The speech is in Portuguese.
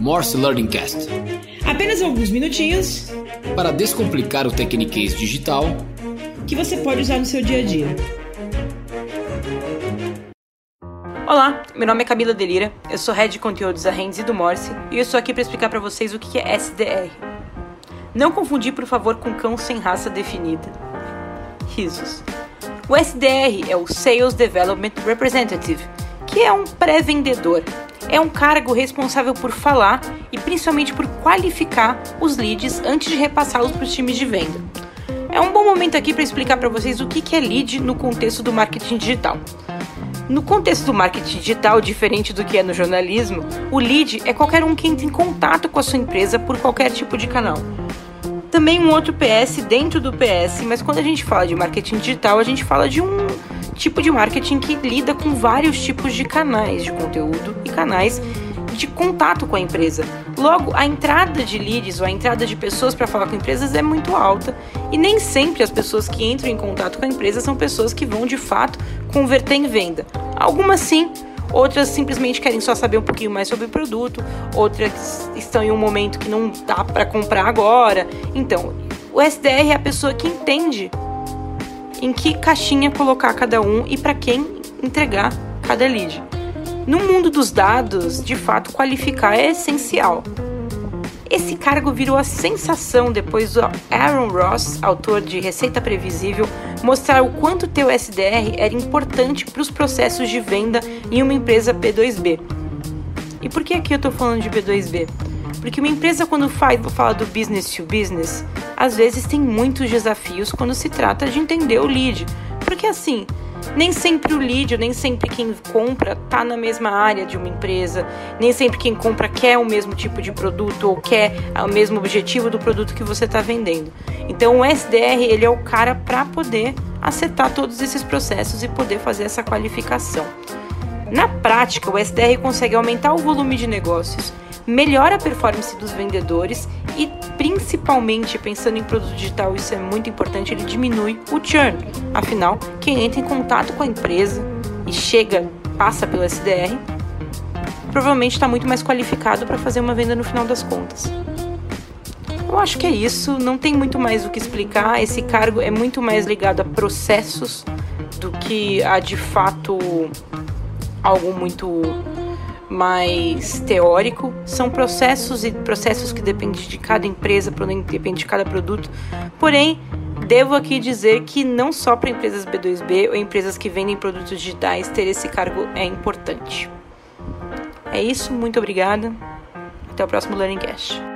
Morse Learning Cast. Apenas alguns minutinhos para descomplicar o Tecniquez digital que você pode usar no seu dia a dia. Olá, meu nome é Camila Delira, eu sou Head de Conteúdos da Rendes e do Morse e eu estou aqui para explicar para vocês o que é SDR. Não confundir, por favor, com cão sem raça definida. Risos. O SDR é o Sales Development Representative, que é um pré-vendedor. É um cargo responsável por falar e principalmente por qualificar os leads antes de repassá-los para os times de venda. É um bom momento aqui para explicar para vocês o que é lead no contexto do marketing digital. No contexto do marketing digital, diferente do que é no jornalismo, o lead é qualquer um que entra em contato com a sua empresa por qualquer tipo de canal. Também um outro PS dentro do PS, mas quando a gente fala de marketing digital, a gente fala de um tipo de marketing que lida com vários tipos de canais de conteúdo e canais de contato com a empresa. Logo, a entrada de leads ou a entrada de pessoas para falar com empresas é muito alta e nem sempre as pessoas que entram em contato com a empresa são pessoas que vão de fato converter em venda. Algumas sim, outras simplesmente querem só saber um pouquinho mais sobre o produto, outras estão em um momento que não dá para comprar agora. Então, o SDR é a pessoa que entende em que caixinha colocar cada um e para quem entregar cada lead. No mundo dos dados, de fato, qualificar é essencial. Esse cargo virou a sensação depois do Aaron Ross, autor de Receita Previsível, mostrar o quanto o SDR era importante para os processos de venda em uma empresa B2B. E por que aqui eu estou falando de B2B? Porque uma empresa, quando faz, fala do business to business, às vezes tem muitos desafios quando se trata de entender o lead. Porque assim, nem sempre o lead, nem sempre quem compra tá na mesma área de uma empresa, nem sempre quem compra quer o mesmo tipo de produto ou quer o mesmo objetivo do produto que você está vendendo. Então o SDR ele é o cara para poder acertar todos esses processos e poder fazer essa qualificação. Na prática, o SDR consegue aumentar o volume de negócios, melhora a performance dos vendedores e, principalmente pensando em produto digital, isso é muito importante, ele diminui o churn. Afinal, quem entra em contato com a empresa e chega, passa pelo SDR, provavelmente está muito mais qualificado para fazer uma venda no final das contas. Eu acho que é isso, não tem muito mais o que explicar. Esse cargo é muito mais ligado a processos do que a de fato algo muito mais teórico. São processos e processos que dependem de cada empresa, depende de cada produto. Porém, devo aqui dizer que não só para empresas B2B ou empresas que vendem produtos digitais ter esse cargo é importante. É isso, muito obrigada. Até o próximo Learning Cast.